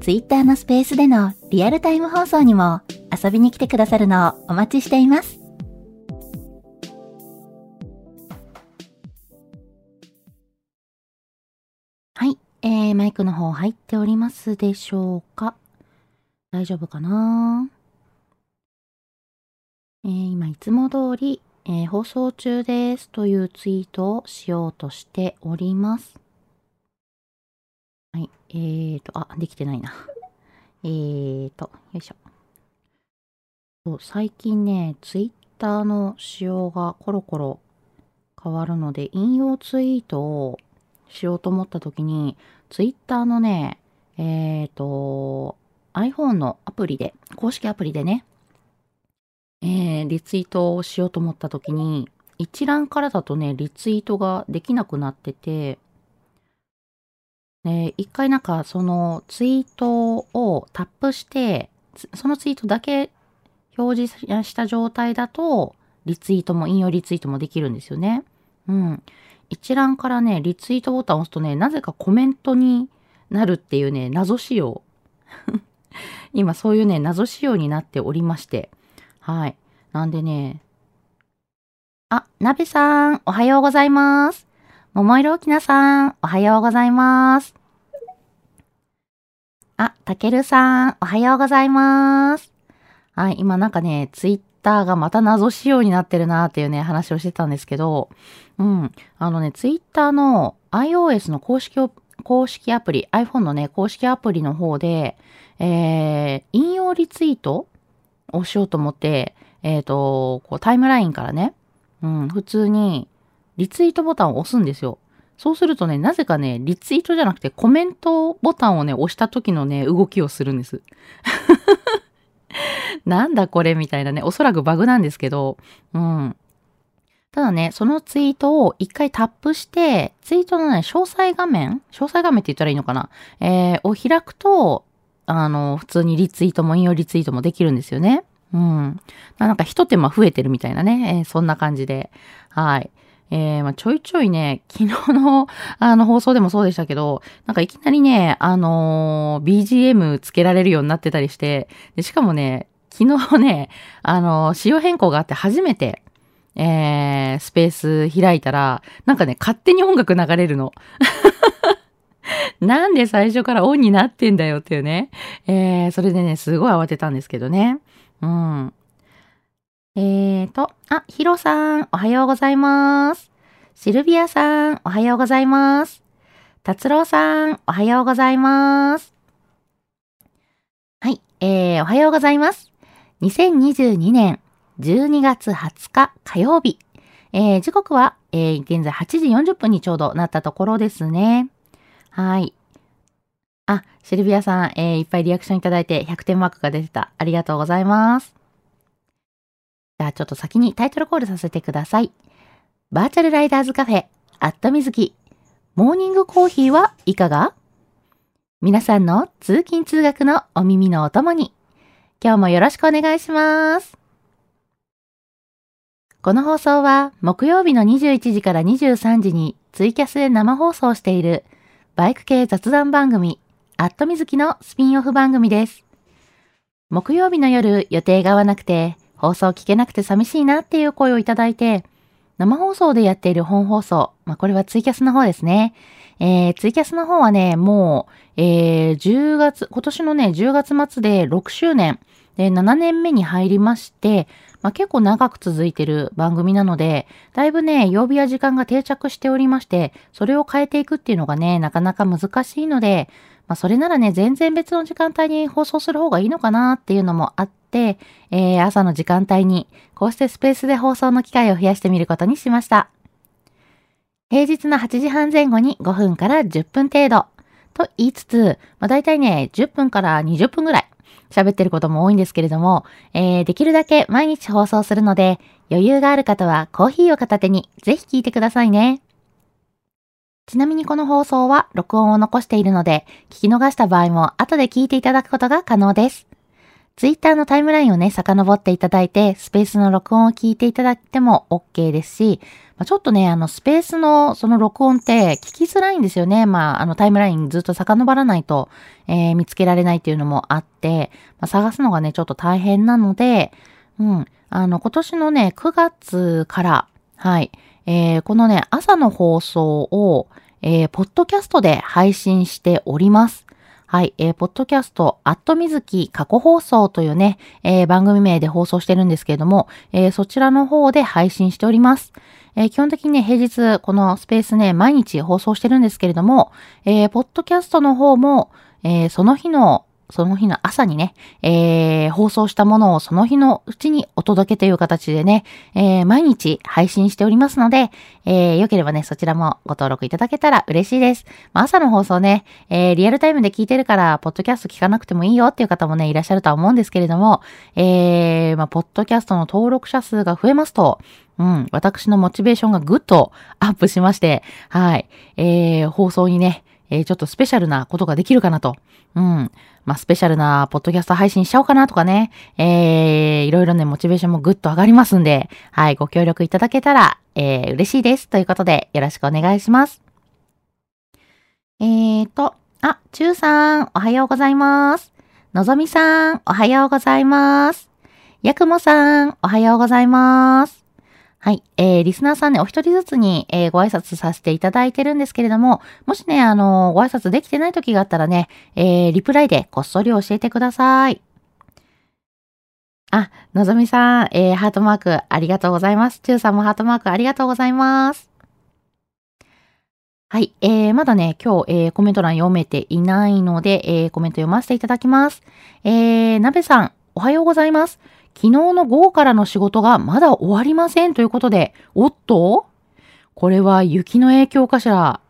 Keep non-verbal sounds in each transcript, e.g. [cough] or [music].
Twitter のスペースでのリアルタイム放送にも遊びに来てくださるのをお待ちしています。はい、えー、マイクの方入っておりますでしょうか？大丈夫かな？えー、今いつも通り、えー、放送中ですというツイートをしようとしております。えーと、あ、できてないな。えーと、よいしょ。最近ね、ツイッターの仕様がコロコロ変わるので、引用ツイートをしようと思った時に、ツイッターのね、えーと、iPhone のアプリで、公式アプリでね、えー、リツイートをしようと思った時に、一覧からだとね、リツイートができなくなってて、一回なんかそのツイートをタップして、そのツイートだけ表示した状態だと、リツイートも引用リツイートもできるんですよね。うん。一覧からね、リツイートボタンを押すとね、なぜかコメントになるっていうね、謎仕様。[laughs] 今そういうね、謎仕様になっておりまして。はい。なんでね、あ、なべさん、おはようございます。桃色きなさん、おはようございます。あ、たけるさん、おはようございます。はい、今なんかね、ツイッターがまた謎仕様になってるなっていうね、話をしてたんですけど、うん、あのね、ツイッターの iOS の公式を公式アプリ、iPhone のね、公式アプリの方で、えー、引用リツイートをしようと思って、えっ、ー、と、こうタイムラインからね、うん、普通にリツイートボタンを押すんですよ。そうするとね、なぜかね、リツイートじゃなくてコメントボタンをね、押した時のね、動きをするんです。[laughs] なんだこれみたいなね、おそらくバグなんですけど、うん。ただね、そのツイートを一回タップして、ツイートのね、詳細画面詳細画面って言ったらいいのかなえー、を開くと、あの、普通にリツイートも引用リツイートもできるんですよね。うん。なんか一手間増えてるみたいなね、えー、そんな感じで。はい。えー、まあ、ちょいちょいね、[laughs] 昨日の、あの、放送でもそうでしたけど、なんかいきなりね、あのー、BGM つけられるようになってたりして、でしかもね、昨日ね、あのー、仕様変更があって初めて、えー、スペース開いたら、なんかね、勝手に音楽流れるの。[laughs] なんで最初からオンになってんだよっていうね。えー、それでね、すごい慌てたんですけどね。うん。えーと、あ、ヒロさん、おはようございます。シルビアさん、おはようございます。達郎さん、おはようございます。はい、えー、おはようございます。2022年12月20日火曜日。えー、時刻は、えー、現在8時40分にちょうどなったところですね。はい。あ、シルビアさん、えー、いっぱいリアクションいただいて100点マークが出てた。ありがとうございます。じゃあちょっと先にタイトルコールさせてください。バーチャルライダーズカフェ、アットみずき、モーニングコーヒーはいかが？皆さんの通勤通学のお耳のお供に、今日もよろしくお願いします。この放送は木曜日の21時から23時にツイキャスで生放送しているバイク系雑談番組アットみずきのスピンオフ番組です。木曜日の夜予定が合わなくて放送聞けなくて寂しいなっていう声をいただいて、生放送でやっている本放送、まあ、これはツイキャスの方ですね。えー、ツイキャスの方はね、もう、えー、10月、今年のね、10月末で6周年、で、7年目に入りまして、まあ、結構長く続いてる番組なので、だいぶね、曜日や時間が定着しておりまして、それを変えていくっていうのがね、なかなか難しいので、まあ、それならね、全然別の時間帯に放送する方がいいのかなっていうのもあって、えー、朝の時間帯に、こうしてスペースで放送の機会を増やしてみることにしました。平日の8時半前後に5分から10分程度。と言いつつ、まあ、大体ね、10分から20分ぐらい喋ってることも多いんですけれども、えー、できるだけ毎日放送するので、余裕がある方はコーヒーを片手にぜひ聞いてくださいね。ちなみにこの放送は録音を残しているので、聞き逃した場合も後で聞いていただくことが可能です。ツイッターのタイムラインをね、遡っていただいて、スペースの録音を聞いていただいても OK ですし、まあ、ちょっとね、あの、スペースのその録音って聞きづらいんですよね。まあ、あの、タイムラインずっと遡らないと、えー、見つけられないっていうのもあって、まあ、探すのがね、ちょっと大変なので、うん、あの、今年のね、9月から、はい、えー、このね、朝の放送を、えー、ポッドキャストで配信しております。はい、えー、ポッドキャスト、アットみずき過去放送というね、えー、番組名で放送してるんですけれども、えー、そちらの方で配信しております。えー、基本的にね、平日、このスペースね、毎日放送してるんですけれども、えー、ポッドキャストの方も、えー、その日のその日の朝にね、えー、放送したものをその日のうちにお届けという形でね、えー、毎日配信しておりますので、えー、よければね、そちらもご登録いただけたら嬉しいです。まあ、朝の放送ね、えー、リアルタイムで聞いてるから、ポッドキャスト聞かなくてもいいよっていう方もね、いらっしゃるとは思うんですけれども、えー、まあ、ポッドキャストの登録者数が増えますと、うん、私のモチベーションがぐっとアップしまして、はい、えー、放送にね、えー、ちょっとスペシャルなことができるかなと。うん。まあ、スペシャルなポッドキャスト配信しちゃおうかなとかね。えー、いろいろね、モチベーションもぐっと上がりますんで、はい、ご協力いただけたら、えー、嬉しいです。ということで、よろしくお願いします。えーと、あ、ちゅうさん、おはようございます。のぞみさん、おはようございます。やくもさん、おはようございます。はい。えー、リスナーさんね、お一人ずつに、えー、ご挨拶させていただいてるんですけれども、もしね、あのー、ご挨拶できてない時があったらね、えー、リプライでこっそり教えてください。あ、のぞみさん、えー、ハートマークありがとうございます。ちゅうさんもハートマークありがとうございます。はい。えー、まだね、今日、えー、コメント欄読めていないので、えー、コメント読ませていただきます。えー、なべさん、おはようございます。昨日の午後からの仕事がまだ終わりませんということで、おっと？これは雪の影響かしら？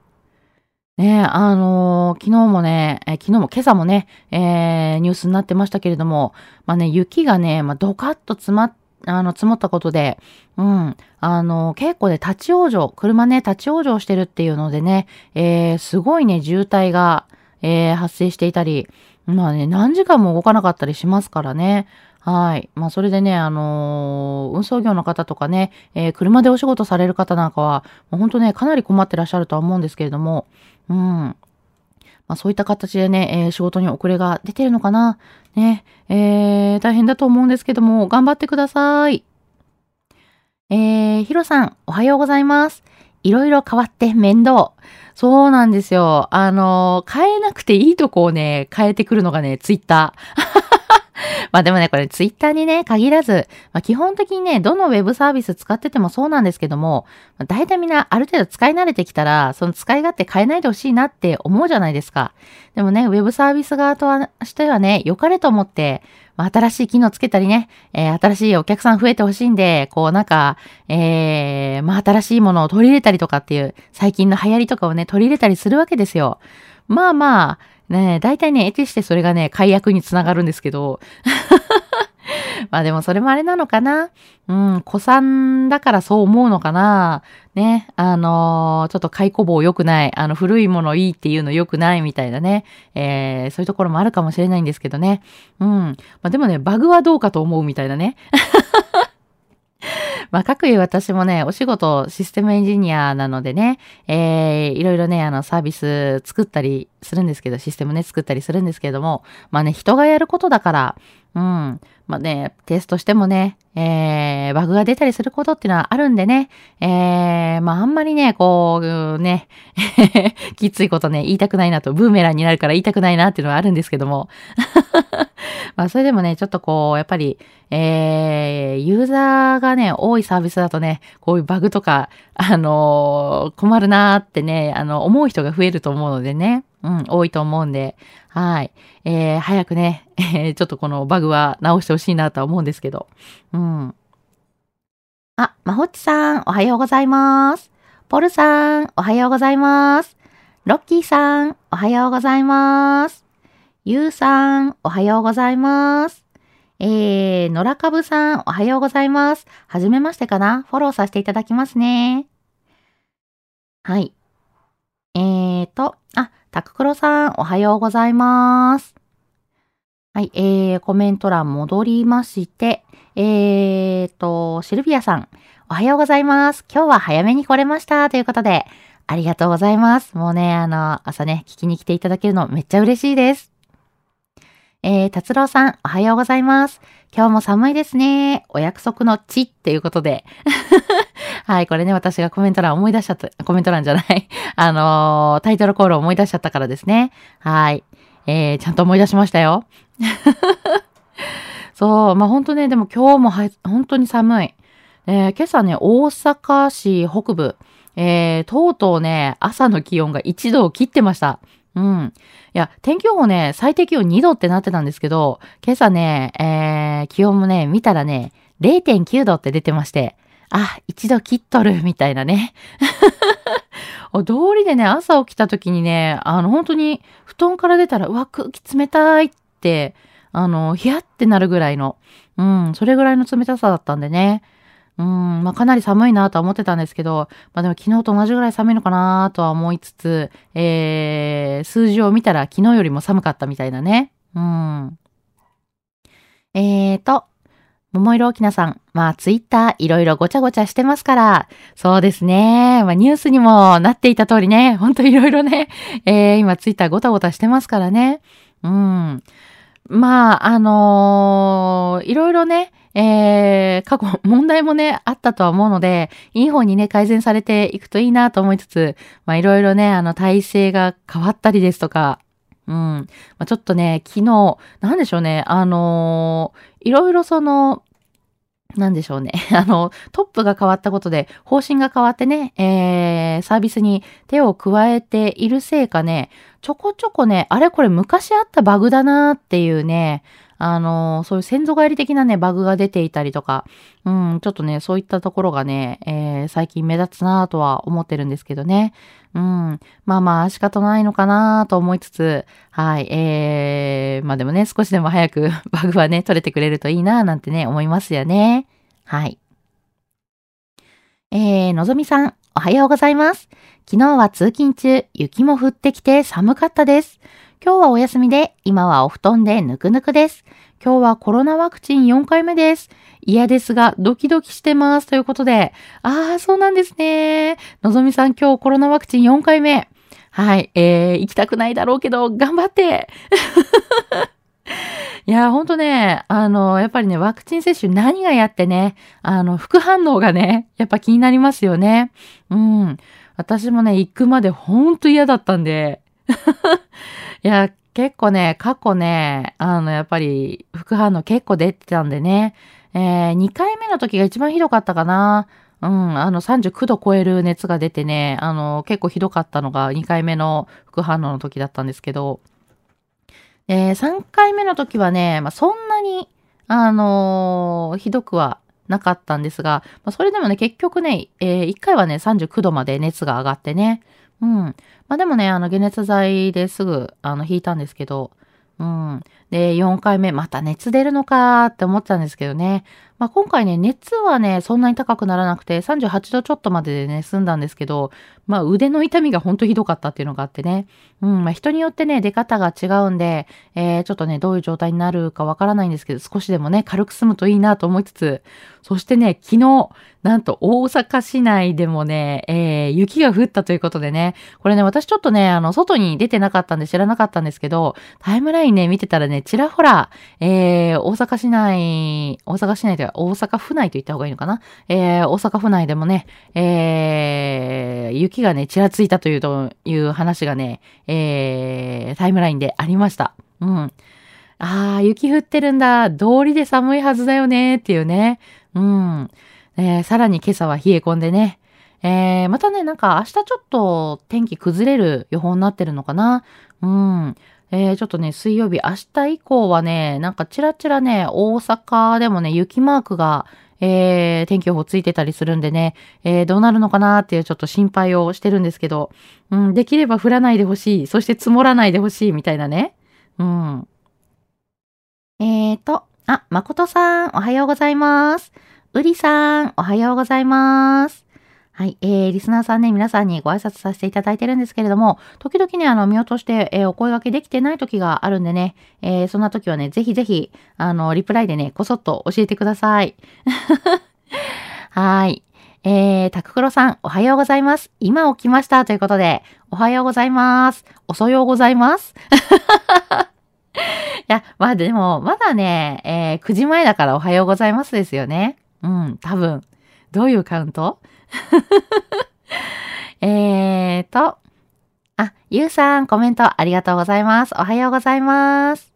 ねあのー、昨日もね、え昨日も今朝もね、えー、ニュースになってましたけれども、まあね、雪がね、まあ、ドカッと詰まっあの、積もったことで、うん、あの、結構ね、立ち往生、車ね、立ち往生してるっていうのでね、えー、すごいね、渋滞が、えー、発生していたり、まあね、何時間も動かなかったりしますからね。はい。まあ、それでね、あのー、運送業の方とかね、えー、車でお仕事される方なんかは、もう本当ね、かなり困ってらっしゃるとは思うんですけれども、うん。まあ、そういった形でね、えー、仕事に遅れが出てるのかな。ね、えー、大変だと思うんですけども、頑張ってください。えー、ヒロさん、おはようございます。いろいろ変わって面倒。そうなんですよ。あのー、変えなくていいとこをね、変えてくるのがね、ツイッター。まあでもね、これツイッターにね、限らず、まあ基本的にね、どのウェブサービス使っててもそうなんですけども、まあ、大体みんなある程度使い慣れてきたら、その使い勝手変えないでほしいなって思うじゃないですか。でもね、ウェブサービス側としてはね、良かれと思って、まあ、新しい機能つけたりね、えー、新しいお客さん増えてほしいんで、こうなんか、えー、まあ、新しいものを取り入れたりとかっていう、最近の流行りとかをね、取り入れたりするわけですよ。まあまあ、ねえ大体ね、得てしてそれがね、解約につながるんですけど。[laughs] まあでもそれもあれなのかなうん、子さんだからそう思うのかなね、あのー、ちょっと解雇棒良くない、あの、古いものいいっていうの良くないみたいなね、えー、そういうところもあるかもしれないんですけどね。うん。まあでもね、バグはどうかと思うみたいなね。まあ、各位私もね、お仕事、システムエンジニアなのでね、えー、いろいろね、あの、サービス作ったりするんですけど、システムね、作ったりするんですけれども、まあね、人がやることだから、うん。まあね、テストしてもね、えー、バグが出たりすることっていうのはあるんでね、えー、まああんまりね、こう、ね、[laughs] きついことね、言いたくないなと、ブーメランになるから言いたくないなっていうのはあるんですけども。[laughs] まあそれでもね、ちょっとこう、やっぱり、えー、ユーザーがね、多いサービスだとね、こういうバグとか、あのー、困るなーってね、あの、思う人が増えると思うのでね、うん、多いと思うんで、はい。えー、早くね、えー、ちょっとこのバグは直してほしいしいなとは思うんですけど。うん。あ、まほっちさん、おはようございます。ポルさん、おはようございます。ロッキーさん、おはようございます。ゆうさん、おはようございます。えー、のらかぶさん、おはようございます。はじめましてかな？フォローさせていただきますね。はい。えーと、あ、たくくろさん、おはようございます。はい、えー、コメント欄戻りまして、えーと、シルビアさん、おはようございます。今日は早めに来れました。ということで、ありがとうございます。もうね、あの、朝ね、聞きに来ていただけるのめっちゃ嬉しいです。えー、達郎さん、おはようございます。今日も寒いですね。お約束の地っていうことで。[laughs] はい、これね、私がコメント欄思い出しちゃった、コメント欄じゃない。[laughs] あのー、タイトルコール思い出しちゃったからですね。はい。えー、ちゃんと思い出しましたよ。[laughs] そう、まあ本当ね、でも今日もは本当に寒い。えー、今朝ね、大阪市北部、えー、とうとうね、朝の気温が1度を切ってました。うん。いや、天気予報ね、最低気温2度ってなってたんですけど、今朝ね、えー、気温もね、見たらね、0.9度って出てまして、あ、一度切っとる、みたいなね。[laughs] 道理でね、朝起きた時にね、あの、本当に、布団から出たら、うわ、空気冷たいっ、あの、ヒヤってなるぐらいの、うん、それぐらいの冷たさだったんでね。うん、まあ、かなり寒いなとは思ってたんですけど、まあ、でも昨日と同じぐらい寒いのかなとは思いつつ、えー、数字を見たら昨日よりも寒かったみたいなね。うん。えーと、桃色きなさん。まあ、ツイッターいろいろごちゃごちゃしてますから。そうですね。まあ、ニュースにもなっていた通りね。ほんといろいろね。えー、今ツイッターごたごたしてますからね。うん。まあ、あのー、いろいろね、えー、過去、問題もね、あったとは思うので、いい方にね、改善されていくといいなと思いつつ、まあ、いろいろね、あの、体制が変わったりですとか、うん。まあ、ちょっとね、昨日、なんでしょうね、あのー、いろいろその、なんでしょうね。[laughs] あの、トップが変わったことで、方針が変わってね、えー、サービスに手を加えているせいかね、ちょこちょこね、あれこれ昔あったバグだなっていうね、あの、そういう先祖返り的なね、バグが出ていたりとか、うん、ちょっとね、そういったところがね、えー、最近目立つなとは思ってるんですけどね。うん。まあまあ、仕方ないのかなと思いつつ、はい。えー、まあでもね、少しでも早く [laughs] バグはね、取れてくれるといいななんてね、思いますよね。はい。えー、のぞみさん、おはようございます。昨日は通勤中、雪も降ってきて寒かったです。今日はお休みで、今はお布団でぬくぬくです。今日はコロナワクチン4回目です。嫌ですが、ドキドキしてます。ということで、ああ、そうなんですね。のぞみさん今日コロナワクチン4回目。はい、えー、行きたくないだろうけど、頑張って [laughs] いや、ほんとね、あの、やっぱりね、ワクチン接種何がやってね、あの、副反応がね、やっぱ気になりますよね。うん。私もね、行くまでほんと嫌だったんで。[laughs] いや、結構ね、過去ね、あの、やっぱり、副反応結構出てたんでね、えー、2回目の時が一番ひどかったかな。うん、あの、39度超える熱が出てね、あの、結構ひどかったのが2回目の副反応の時だったんですけど、えー、3回目の時はね、まあ、そんなに、あのー、ひどくはなかったんですが、まあ、それでもね、結局ね、えー、1回はね、39度まで熱が上がってね、うん。まあでもね、あの、解熱剤ですぐ、あの、引いたんですけど、うん。で、4回目、また熱出るのかって思ったんですけどね。まあ、今回ね、熱はね、そんなに高くならなくて、38度ちょっとまででね、済んだんですけど、まあ、腕の痛みがほんとひどかったっていうのがあってね。うん、まあ、人によってね、出方が違うんで、えー、ちょっとね、どういう状態になるかわからないんですけど、少しでもね、軽く済むといいなと思いつつ、そしてね、昨日、なんと大阪市内でもね、えー、雪が降ったということでね、これね、私ちょっとね、あの、外に出てなかったんで知らなかったんですけど、タイムラインね、見てたらね、ちらほら、えー、大阪市内、大阪市内で大阪府内と言った方がいいのかな？えー、大阪府内でもね、えー、雪がね、ちらついたというという話がね、えー、タイムラインでありました。うん。ああ、雪降ってるんだ。通りで寒いはずだよね。っていうね。うん。えー、さらに今朝は冷え込んでね。えー、またね、なんか明日ちょっと天気崩れる予報になってるのかな？うん。えー、ちょっとね、水曜日、明日以降はね、なんかチラチラね、大阪でもね、雪マークが、えー、天気予報ついてたりするんでね、えー、どうなるのかなっていうちょっと心配をしてるんですけど、うん、できれば降らないでほしい。そして積もらないでほしいみたいなね。うん。えーと、あ、誠さん、おはようございます。うりさん、おはようございます。はい。えー、リスナーさんね、皆さんにご挨拶させていただいてるんですけれども、時々ね、あの、見落として、えー、お声掛けできてない時があるんでね、えー、そんな時はね、ぜひぜひ、あの、リプライでね、こそっと教えてください。[laughs] はい。えー、タククロさん、おはようございます。今起きました。ということで、おはようございます。おそようございます。[laughs] いや、まあでも、まだね、えー、9時前だからおはようございますですよね。うん、多分。どういうカウント？[laughs] えーと、あ、ゆうさん、コメントありがとうございます。おはようございます。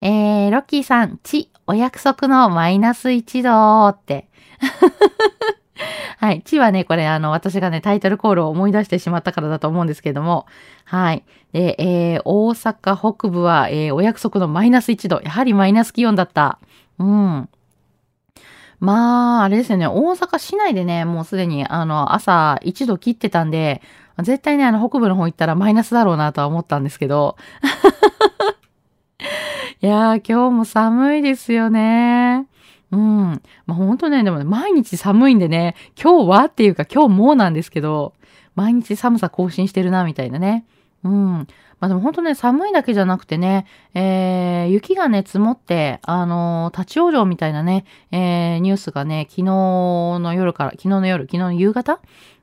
えー、ロッキーさん、ち、お約束のマイナス1度って。[laughs] はい。ちはね、これ、あの、私がね、タイトルコールを思い出してしまったからだと思うんですけども、はい。で、えー、大阪北部は、えー、お約束のマイナス1度。やはりマイナス気温だった。うん。まあ、あれですよね。大阪市内でね、もうすでに、あの、朝1度切ってたんで、絶対ね、あの、北部の方行ったらマイナスだろうなとは思ったんですけど。[laughs] いやー、今日も寒いですよね。うん。まあ、ほんとね、でもね、毎日寒いんでね、今日はっていうか今日もなんですけど、毎日寒さ更新してるな、みたいなね。うん。まあでも本当ね、寒いだけじゃなくてね、えー、雪がね、積もって、あのー、立ち往生みたいなね、えー、ニュースがね、昨日の夜から、昨日の夜、昨日の夕方？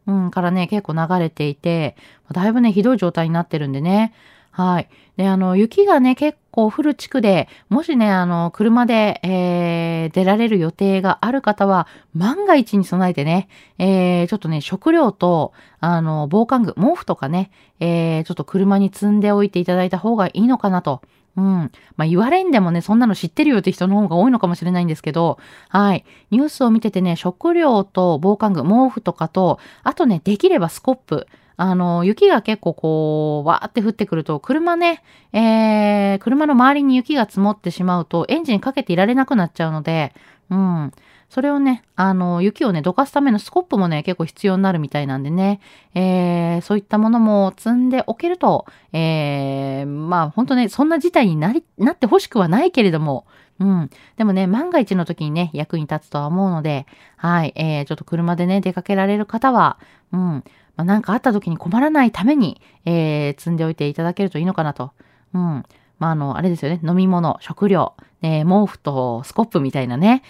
うん、からね、結構流れていて、だいぶね、ひどい状態になってるんでね。はい。で、あの、雪がね、結構降る地区で、もしね、あの、車で、えー、出られる予定がある方は、万が一に備えてね、えー、ちょっとね、食料と、あの、防寒具、毛布とかね、えー、ちょっと車に積んでおいていただいた方がいいのかなと。うん。まあ、言われんでもね、そんなの知ってるよって人の方が多いのかもしれないんですけど、はい。ニュースを見ててね、食料と防寒具、毛布とかと、あとね、できればスコップ。あの、雪が結構こう、わーって降ってくると、車ね、えー、車の周りに雪が積もってしまうと、エンジンかけていられなくなっちゃうので、うん。それをね、あの、雪をね、どかすためのスコップもね、結構必要になるみたいなんでね、えー、そういったものも積んでおけると、えー、まあ、ほんとね、そんな事態になり、なってほしくはないけれども、うん。でもね、万が一の時にね、役に立つとは思うので、はい、えー、ちょっと車でね、出かけられる方は、うん。まあ、なんかあった時に困らないために、えー、積んでおいていただけるといいのかなと。うん。まあ、あの、あれですよね。飲み物、食料、え、毛布とスコップみたいなね。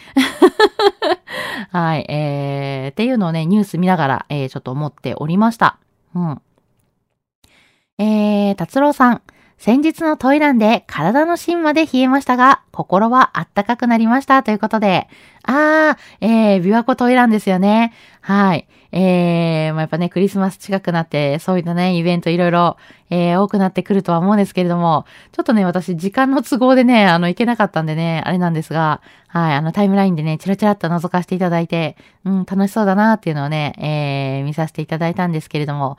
[laughs] はい。えー、っていうのをね、ニュース見ながら、えー、ちょっと思っておりました。うん。えー、達郎さん。先日のトイランで体の芯まで冷えましたが、心はあったかくなりましたということで。あー、えー、琵琶湖トイランですよね。はい。えー、まあ、やっぱね、クリスマス近くなって、そういったね、イベントいろいろ、えー、多くなってくるとは思うんですけれども、ちょっとね、私、時間の都合でね、あの、行けなかったんでね、あれなんですが、はい、あの、タイムラインでね、チラチラっと覗かせていただいて、うん、楽しそうだなっていうのをね、えー、見させていただいたんですけれども、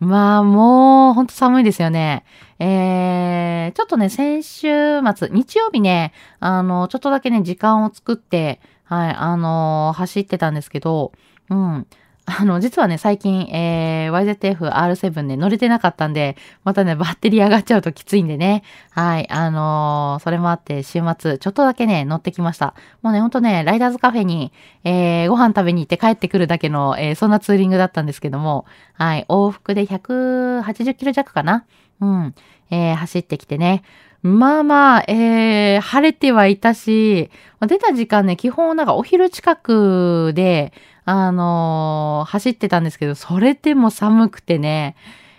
まあ、もう、ほんと寒いですよね。えー、ちょっとね、先週末、日曜日ね、あの、ちょっとだけね、時間を作って、はい、あの、走ってたんですけど、うん。あの、実はね、最近、えー、YZF-R7 ね、乗れてなかったんで、またね、バッテリー上がっちゃうときついんでね。はい。あのー、それもあって、週末、ちょっとだけね、乗ってきました。もうね、ほんとね、ライダーズカフェに、えー、ご飯食べに行って帰ってくるだけの、えー、そんなツーリングだったんですけども、はい。往復で180キロ弱かなうん。えー、走ってきてね。まあまあ、えー、晴れてはいたし、出た時間ね、基本なんかお昼近くで、あのー、走ってたんですけど、それでも寒くてね、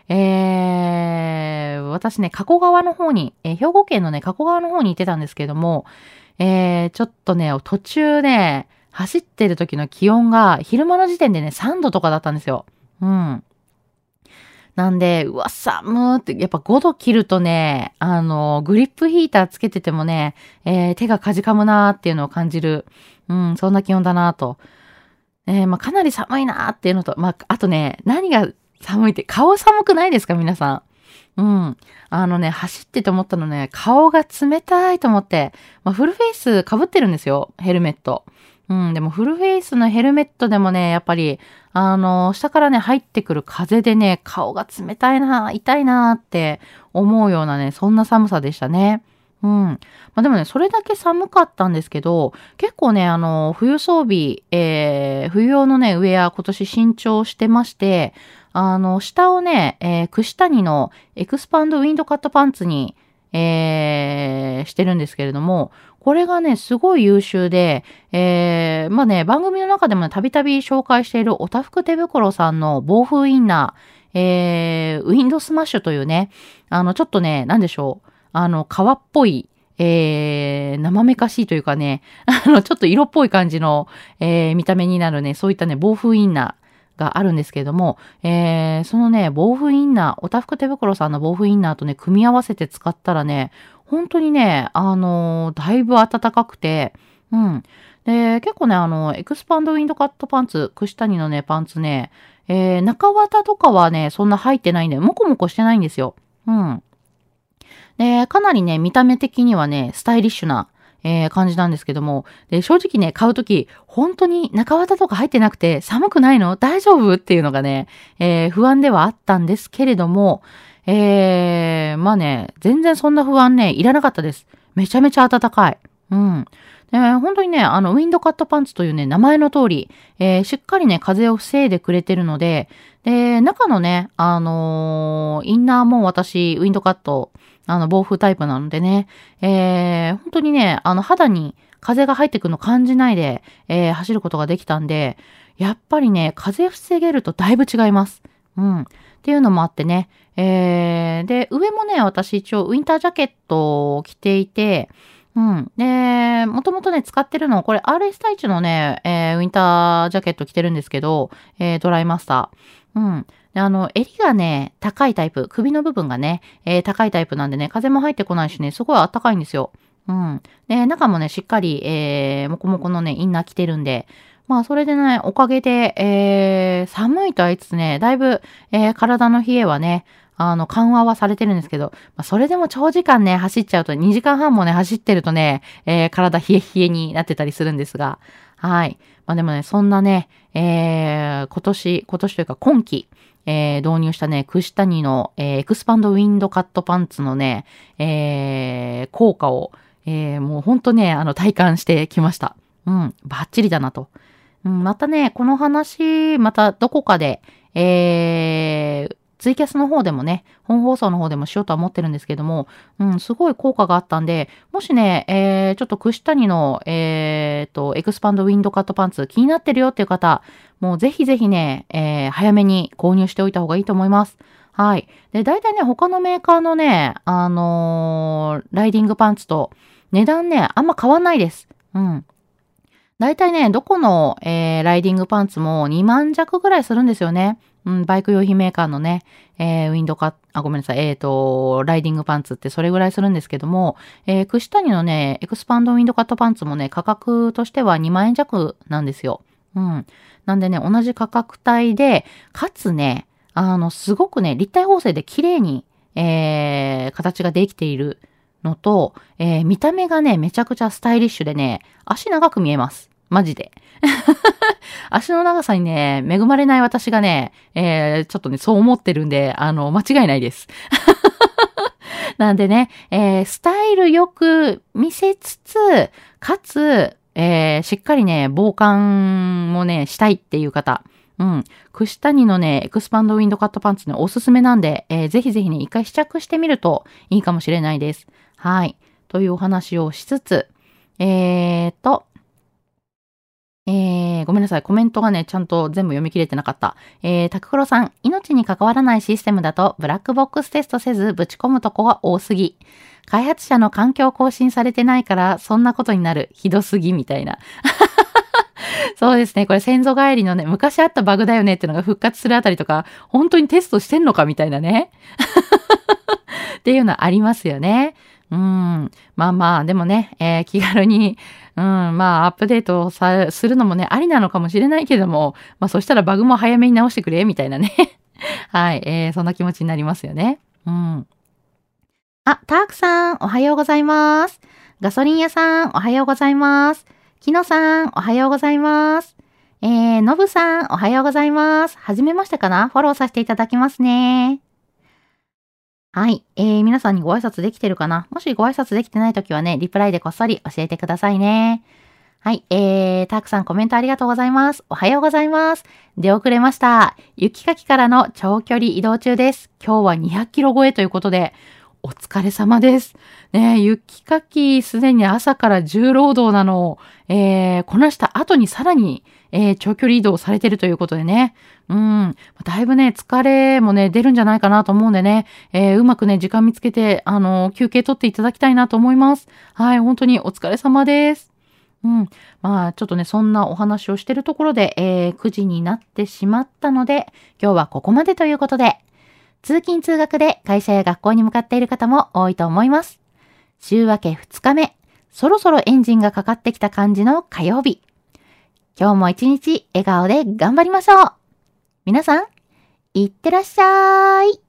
えー、私ね、加古川の方に、えー、兵庫県のね、加古川の方に行ってたんですけども、えー、ちょっとね、途中ね、走ってる時の気温が昼間の時点でね、3度とかだったんですよ。うん。なんで、うわ、寒ーって、やっぱ5度切るとね、あの、グリップヒーターつけててもね、えー、手がかじかむなーっていうのを感じる。うん、そんな気温だなーと。えー、まあ、かなり寒いなーっていうのと、まあ、あとね、何が寒いって、顔寒くないですか皆さん。うん。あのね、走ってて思ったのね、顔が冷たいと思って、まあ、フルフェイス被ってるんですよ、ヘルメット。うん、でもフルフェイスのヘルメットでもね、やっぱり、あの、下からね、入ってくる風でね、顔が冷たいな、痛いなって思うようなね、そんな寒さでしたね。うん。まあでもね、それだけ寒かったんですけど、結構ね、あの、冬装備、えー、冬用のね、ウェア今年新調してまして、あの、下をね、えー、串谷のエクスパンドウィンドカットパンツに、えー、してるんですけれども、これがね、すごい優秀で、えー、まあね、番組の中でもね、たびたび紹介しているおたふく手袋さんの防風インナー、えー、ウィンドスマッシュというね、あの、ちょっとね、なんでしょう、あの、革っぽい、えー、艶めかしいというかね、[laughs] あの、ちょっと色っぽい感じの、えー、見た目になるね、そういったね、防風インナーがあるんですけれども、えー、そのね、防風インナー、おたふく手袋さんの防風インナーとね、組み合わせて使ったらね、本当にね、あのだいぶ暖かくて、うん。で、結構ね、あの、エクスパンドウィンドカットパンツ、串谷のね、パンツね、えー、中綿とかはね、そんな入ってないんで、もこもこしてないんですよ。うん。で、かなりね、見た目的にはね、スタイリッシュな、えー、感じなんですけども、で、正直ね、買うとき、本当に中綿とか入ってなくて、寒くないの？大丈夫？っていうのがね、えー、不安ではあったんですけれども、えー、まあね、全然そんな不安ね、いらなかったです。めちゃめちゃ暖かい。うん。で、本当にね、あの、ウィンドカットパンツというね、名前の通り、えー、しっかりね、風を防いでくれてるので、で、中のね、あのー、インナーも私、ウィンドカット、あの、防風タイプなのでね、えー、本当にね、あの、肌に風が入ってくるの感じないで、えー、走ることができたんで、やっぱりね、風防げるとだいぶ違います。うん。っていうのもあってね。えー、で、上もね、私一応ウィンタージャケットを着ていて、うん。で、もともとね、使ってるの、これ RS タイチのね、えー、ウィンタージャケット着てるんですけど、えー、ドライマスター。うん。あの、襟がね、高いタイプ、首の部分がね、えー、高いタイプなんでね、風も入ってこないしね、すごい暖かいんですよ。うん。で、中もね、しっかり、えー、もこもこのね、インナー着てるんで、まあ、それでね、おかげで、えー、寒いとあいつつね、だいぶ、えー、体の冷えはね、あの、緩和はされてるんですけど、まあ、それでも長時間ね、走っちゃうと、2時間半もね、走ってるとね、えー、体冷え冷えになってたりするんですが、はい。まあ、でもね、そんなね、えー、今年、今年というか今季、えー、導入したね、クシタニの、えー、エクスパンドウィンドカットパンツのね、えー、効果を、えー、もうほんとね、あの、体感してきました。うん、バッチリだなと。うん、またね、この話、またどこかで、えー、ツイキャスの方でもね、本放送の方でもしようとは思ってるんですけども、うん、すごい効果があったんで、もしね、えー、ちょっと串谷の、えー、と、エクスパンドウィンドカットパンツ気になってるよっていう方、もうぜひぜひね、えー、早めに購入しておいた方がいいと思います。はい。で、大体ね、他のメーカーのね、あのー、ライディングパンツと値段ね、あんま変わんないです。うん。大体ね、どこの、えー、ライディングパンツも2万弱ぐらいするんですよね。うん、バイク用品メーカーのね、えー、ウィンドカッあ、ごめんなさい、えっ、ー、と、ライディングパンツってそれぐらいするんですけども、えー、串谷のね、エクスパンドウィンドカットパンツもね、価格としては2万円弱なんですよ。うん。なんでね、同じ価格帯で、かつね、あの、すごくね、立体縫製で綺麗に、えー、形ができているのと、えー、見た目がね、めちゃくちゃスタイリッシュでね、足長く見えます。マジで。[laughs] 足の長さにね、恵まれない私がね、えー、ちょっとね、そう思ってるんで、あの、間違いないです。[laughs] なんでね、えー、スタイルよく見せつつ、かつ、えー、しっかりね、防寒もね、したいっていう方。うん。串谷のね、エクスパンドウィンドカットパンツね、おすすめなんで、えー、ぜひぜひね、一回試着してみるといいかもしれないです。はい。というお話をしつつ、えーと、えー、ごめんなさい。コメントがね、ちゃんと全部読み切れてなかった。えー、タククロさん、命に関わらないシステムだと、ブラックボックステストせずぶち込むとこが多すぎ。開発者の環境更新されてないから、そんなことになる。ひどすぎ、みたいな。[laughs] そうですね。これ先祖返りのね、昔あったバグだよねっていうのが復活するあたりとか、本当にテストしてんのかみたいなね。[laughs] っていうのはありますよね。うん。まあまあ、でもね、えー、気軽に、うん、まあ、アップデートさ、するのもね、ありなのかもしれないけども、まあ、そしたらバグも早めに直してくれ、みたいなね。[laughs] はい、えー、そんな気持ちになりますよね。うん。あ、タークさん、おはようございます。ガソリン屋さん、おはようございます。キノさん、おはようございます。えー、ノブさん、おはようございます。はじめましてかな？フォローさせていただきますね。はい。えー、皆さんにご挨拶できてるかな？もしご挨拶できてないときはね、リプライでこっそり教えてくださいね。はい。えー、たくさんコメントありがとうございます。おはようございます。出遅れました。雪かきからの長距離移動中です。今日は200キロ超えということで、お疲れ様です。ね雪かきすでに朝から重労働なのを、えー、こなした後にさらに、えー、長距離移動されてるということでね。うん。だいぶね、疲れもね、出るんじゃないかなと思うんでね、えー、うまくね、時間見つけて、あの、休憩取っていただきたいなと思います。はい、本当にお疲れ様です。うん。まあ、ちょっとね、そんなお話をしてるところで、えー、9時になってしまったので、今日はここまでということで、通勤通学で会社や学校に向かっている方も多いと思います。週明け2日目、そろそろエンジンがかかってきた感じの火曜日。今日も一日笑顔で頑張りましょう。皆さん、いってらっしゃい。